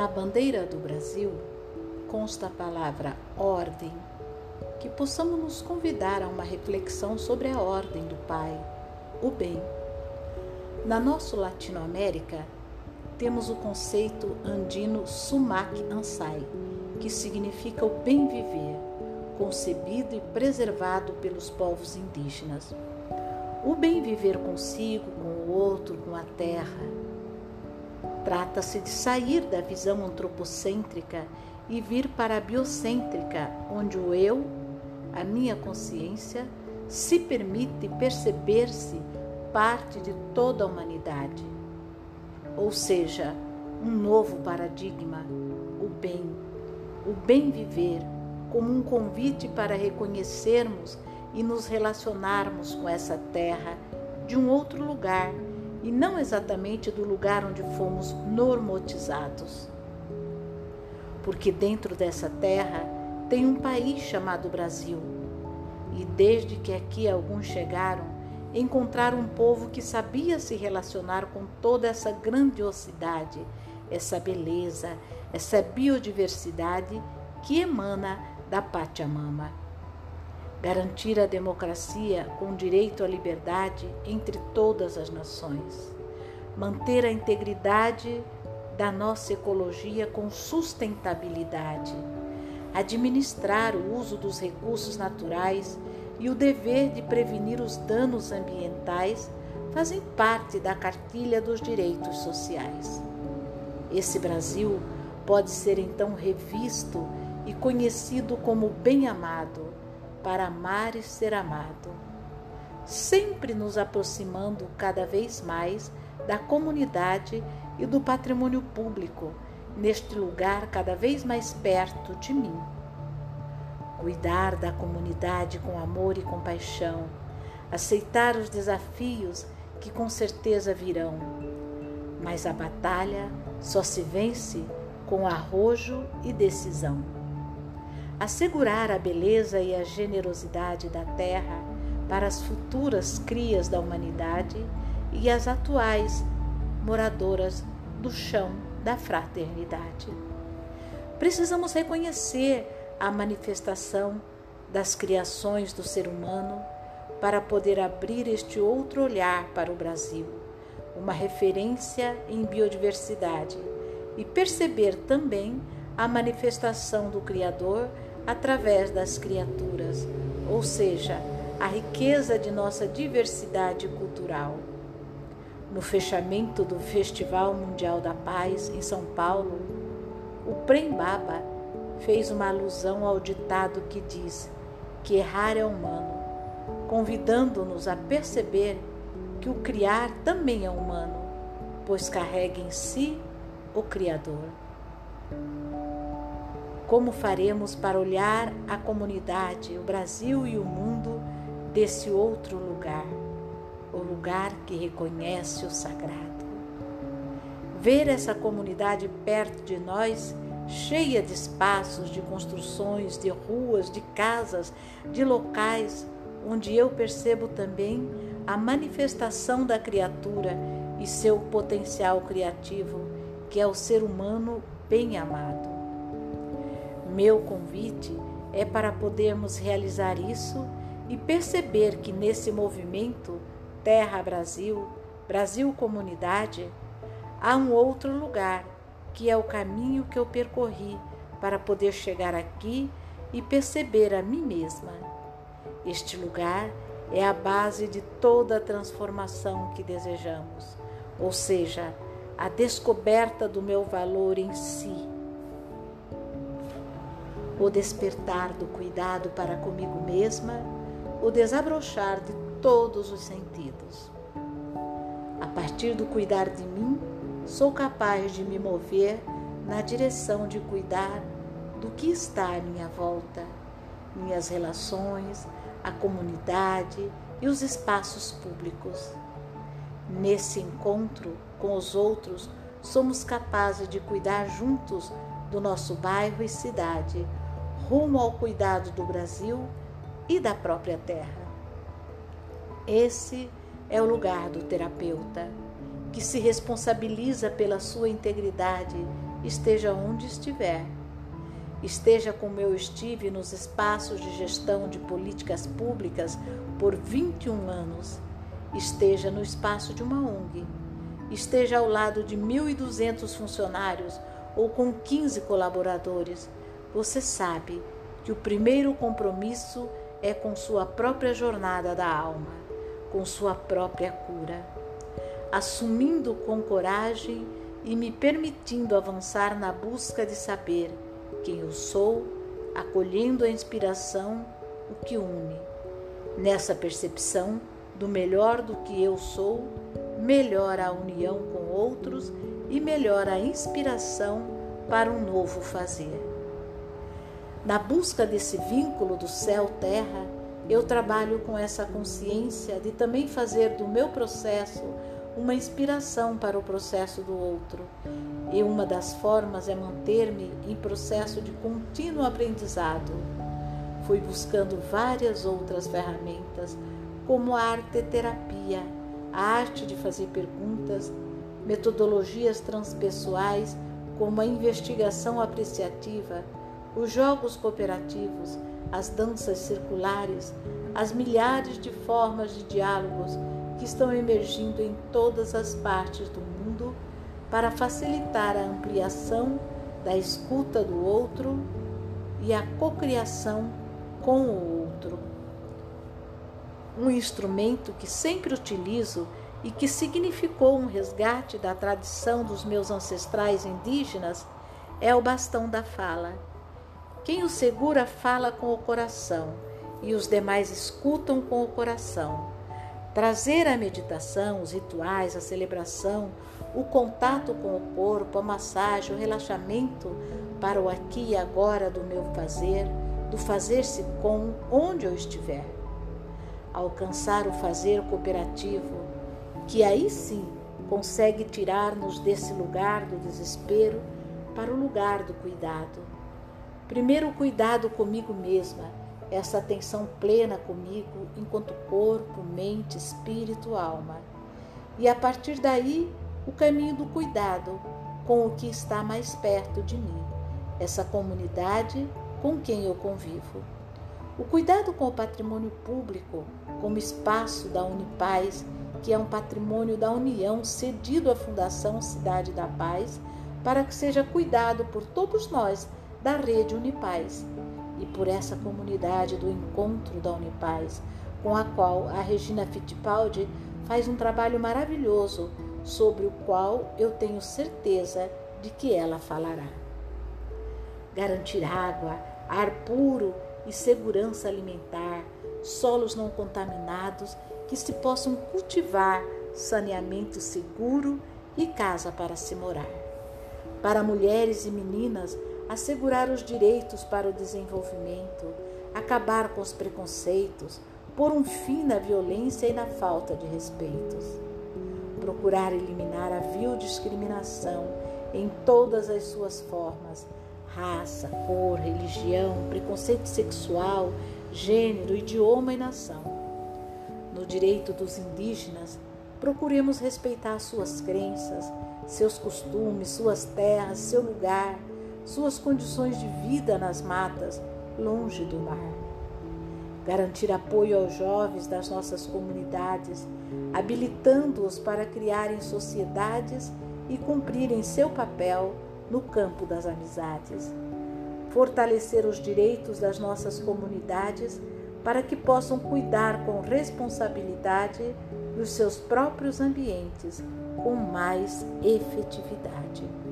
Na bandeira do Brasil consta a palavra ordem, que possamos nos convidar a uma reflexão sobre a ordem do Pai, o bem. Na nossa Latinoamérica, temos o conceito andino sumac ansai, que significa o bem viver, concebido e preservado pelos povos indígenas. O bem viver consigo, com o outro, com a terra, Trata-se de sair da visão antropocêntrica e vir para a biocêntrica, onde o eu, a minha consciência, se permite perceber-se parte de toda a humanidade. Ou seja, um novo paradigma, o bem, o bem viver, como um convite para reconhecermos e nos relacionarmos com essa terra de um outro lugar e não exatamente do lugar onde fomos normotizados. Porque dentro dessa terra tem um país chamado Brasil. E desde que aqui alguns chegaram, encontraram um povo que sabia se relacionar com toda essa grandiosidade, essa beleza, essa biodiversidade que emana da Pachamama garantir a democracia com direito à liberdade entre todas as nações, manter a integridade da nossa ecologia com sustentabilidade, administrar o uso dos recursos naturais e o dever de prevenir os danos ambientais fazem parte da cartilha dos direitos sociais. Esse Brasil pode ser então revisto e conhecido como bem amado para amar e ser amado, sempre nos aproximando cada vez mais da comunidade e do patrimônio público, neste lugar cada vez mais perto de mim. Cuidar da comunidade com amor e compaixão, aceitar os desafios que com certeza virão, mas a batalha só se vence com arrojo e decisão assegurar a beleza e a generosidade da terra para as futuras crias da humanidade e as atuais moradoras do chão da fraternidade. Precisamos reconhecer a manifestação das criações do ser humano para poder abrir este outro olhar para o Brasil, uma referência em biodiversidade, e perceber também a manifestação do Criador através das criaturas, ou seja, a riqueza de nossa diversidade cultural. No fechamento do Festival Mundial da Paz em São Paulo, o Prem Baba fez uma alusão ao ditado que diz que errar é humano, convidando-nos a perceber que o criar também é humano, pois carrega em si o Criador. Como faremos para olhar a comunidade, o Brasil e o mundo desse outro lugar, o lugar que reconhece o sagrado? Ver essa comunidade perto de nós, cheia de espaços, de construções, de ruas, de casas, de locais, onde eu percebo também a manifestação da criatura e seu potencial criativo, que é o ser humano bem amado. Meu convite é para podermos realizar isso e perceber que nesse movimento Terra Brasil, Brasil Comunidade, há um outro lugar que é o caminho que eu percorri para poder chegar aqui e perceber a mim mesma. Este lugar é a base de toda a transformação que desejamos, ou seja, a descoberta do meu valor em si o despertar do cuidado para comigo mesma, o desabrochar de todos os sentidos. A partir do cuidar de mim, sou capaz de me mover na direção de cuidar do que está à minha volta, minhas relações, a comunidade e os espaços públicos. Nesse encontro com os outros, somos capazes de cuidar juntos do nosso bairro e cidade, rumo ao cuidado do Brasil e da própria terra. Esse é o lugar do terapeuta, que se responsabiliza pela sua integridade esteja onde estiver. Esteja como eu estive nos espaços de gestão de políticas públicas por 21 anos. Esteja no espaço de uma ONG. Esteja ao lado de 1.200 funcionários ou com 15 colaboradores. Você sabe que o primeiro compromisso é com sua própria jornada da alma, com sua própria cura. Assumindo com coragem e me permitindo avançar na busca de saber quem eu sou, acolhendo a inspiração, o que une. Nessa percepção do melhor do que eu sou, melhora a união com outros e melhora a inspiração para um novo fazer. Na busca desse vínculo do céu-terra, eu trabalho com essa consciência de também fazer do meu processo uma inspiração para o processo do outro. E uma das formas é manter-me em processo de contínuo aprendizado. Fui buscando várias outras ferramentas, como a arte-terapia, a arte de fazer perguntas, metodologias transpessoais, como a investigação apreciativa, os jogos cooperativos, as danças circulares, as milhares de formas de diálogos que estão emergindo em todas as partes do mundo para facilitar a ampliação da escuta do outro e a cocriação com o outro. Um instrumento que sempre utilizo e que significou um resgate da tradição dos meus ancestrais indígenas é o bastão da fala. Quem o segura fala com o coração e os demais escutam com o coração. Trazer a meditação, os rituais, a celebração, o contato com o corpo, a massagem, o relaxamento para o aqui e agora do meu fazer, do fazer-se com onde eu estiver. Alcançar o fazer cooperativo, que aí sim consegue tirar-nos desse lugar do desespero para o lugar do cuidado. Primeiro, o cuidado comigo mesma essa atenção plena comigo enquanto corpo, mente, espírito, alma. E a partir daí, o caminho do cuidado com o que está mais perto de mim, essa comunidade com quem eu convivo. O cuidado com o patrimônio público, como espaço da Unipaz, que é um patrimônio da União cedido à Fundação Cidade da Paz, para que seja cuidado por todos nós da rede Unipaz e por essa comunidade do encontro da Unipaz, com a qual a Regina Fittipaldi faz um trabalho maravilhoso, sobre o qual eu tenho certeza de que ela falará. Garantir água, ar puro e segurança alimentar, solos não contaminados que se possam cultivar, saneamento seguro e casa para se morar. Para mulheres e meninas, assegurar os direitos para o desenvolvimento, acabar com os preconceitos, pôr um fim na violência e na falta de respeitos. Procurar eliminar a vil discriminação em todas as suas formas raça, cor, religião, preconceito sexual, gênero, idioma e nação. No direito dos indígenas, procuremos respeitar suas crenças, seus costumes, suas terras, seu lugar, suas condições de vida nas matas, longe do mar. Garantir apoio aos jovens das nossas comunidades, habilitando-os para criarem sociedades e cumprirem seu papel no campo das amizades. Fortalecer os direitos das nossas comunidades para que possam cuidar com responsabilidade dos seus próprios ambientes com mais efetividade.